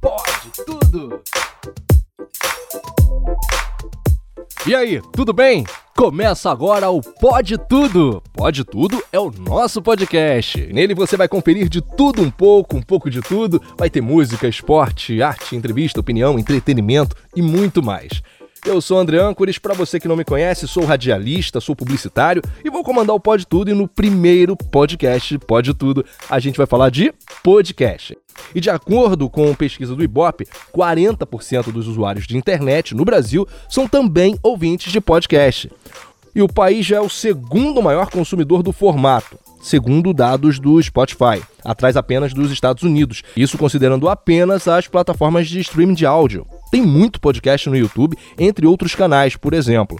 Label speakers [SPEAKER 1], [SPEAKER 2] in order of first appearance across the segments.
[SPEAKER 1] Pode tudo. E aí, tudo bem? Começa agora o Pode Tudo. Pode Tudo é o nosso podcast. Nele você vai conferir de tudo um pouco, um pouco de tudo. Vai ter música, esporte, arte, entrevista, opinião, entretenimento e muito mais. Eu sou André Âncores, para você que não me conhece, sou radialista, sou publicitário e vou comandar o Pode Tudo e no primeiro podcast Pode Tudo a gente vai falar de podcast. E de acordo com pesquisa do Ibope, 40% dos usuários de internet no Brasil são também ouvintes de podcast. E o país já é o segundo maior consumidor do formato, segundo dados do Spotify, atrás apenas dos Estados Unidos, isso considerando apenas as plataformas de streaming de áudio. Tem muito podcast no YouTube, entre outros canais, por exemplo.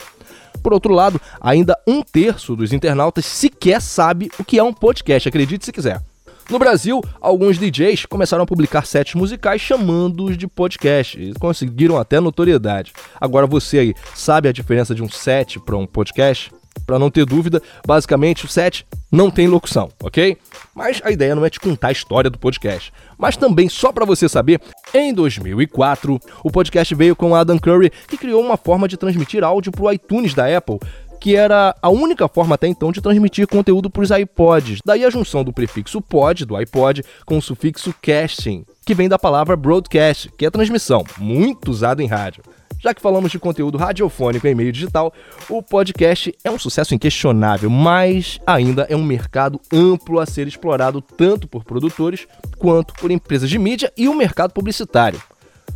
[SPEAKER 1] Por outro lado, ainda um terço dos internautas sequer sabe o que é um podcast, acredite se quiser. No Brasil, alguns DJs começaram a publicar sets musicais chamando-os de podcast e conseguiram até notoriedade. Agora você aí, sabe a diferença de um set para um podcast? Para não ter dúvida, basicamente o set não tem locução, ok? Mas a ideia não é te contar a história do podcast. Mas também, só para você saber, em 2004, o podcast veio com Adam Curry, que criou uma forma de transmitir áudio para o iTunes da Apple, que era a única forma até então de transmitir conteúdo para os iPods. Daí a junção do prefixo pod, do iPod, com o sufixo casting, que vem da palavra broadcast, que é transmissão, muito usado em rádio. Já que falamos de conteúdo radiofônico em meio digital, o podcast é um sucesso inquestionável, mas ainda é um mercado amplo a ser explorado tanto por produtores quanto por empresas de mídia e o mercado publicitário.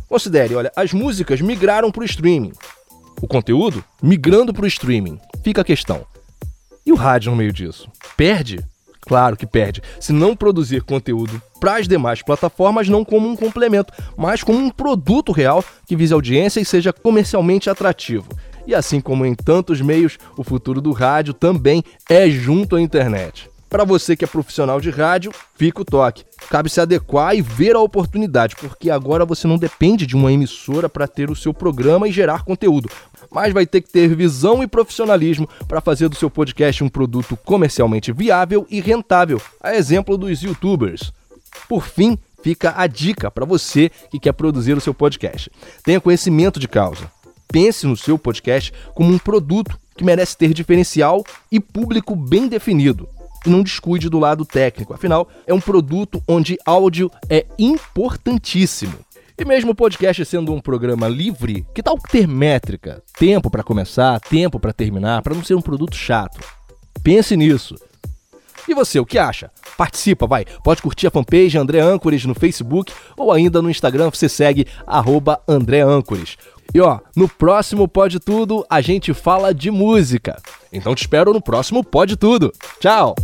[SPEAKER 1] Considere, olha, as músicas migraram para o streaming. O conteúdo migrando para o streaming. Fica a questão. E o rádio no meio disso? Perde? Claro que perde. Se não produzir conteúdo para as demais plataformas, não como um complemento, mas como um produto real que vise audiência e seja comercialmente atrativo. E assim como em tantos meios, o futuro do rádio também é junto à internet. Para você que é profissional de rádio, fica o toque. Cabe se adequar e ver a oportunidade, porque agora você não depende de uma emissora para ter o seu programa e gerar conteúdo mas vai ter que ter visão e profissionalismo para fazer do seu podcast um produto comercialmente viável e rentável, a exemplo dos youtubers. Por fim, fica a dica para você que quer produzir o seu podcast. Tenha conhecimento de causa. Pense no seu podcast como um produto que merece ter diferencial e público bem definido. E não descuide do lado técnico, afinal, é um produto onde áudio é importantíssimo. E mesmo o podcast sendo um programa livre, que tal ter métrica? Tempo para começar, tempo para terminar, para não ser um produto chato. Pense nisso. E você, o que acha? Participa, vai. Pode curtir a fanpage André Âncores no Facebook ou ainda no Instagram você segue arroba André Âncores. E ó, no próximo Pode Tudo a gente fala de música. Então te espero no próximo Pode Tudo. Tchau!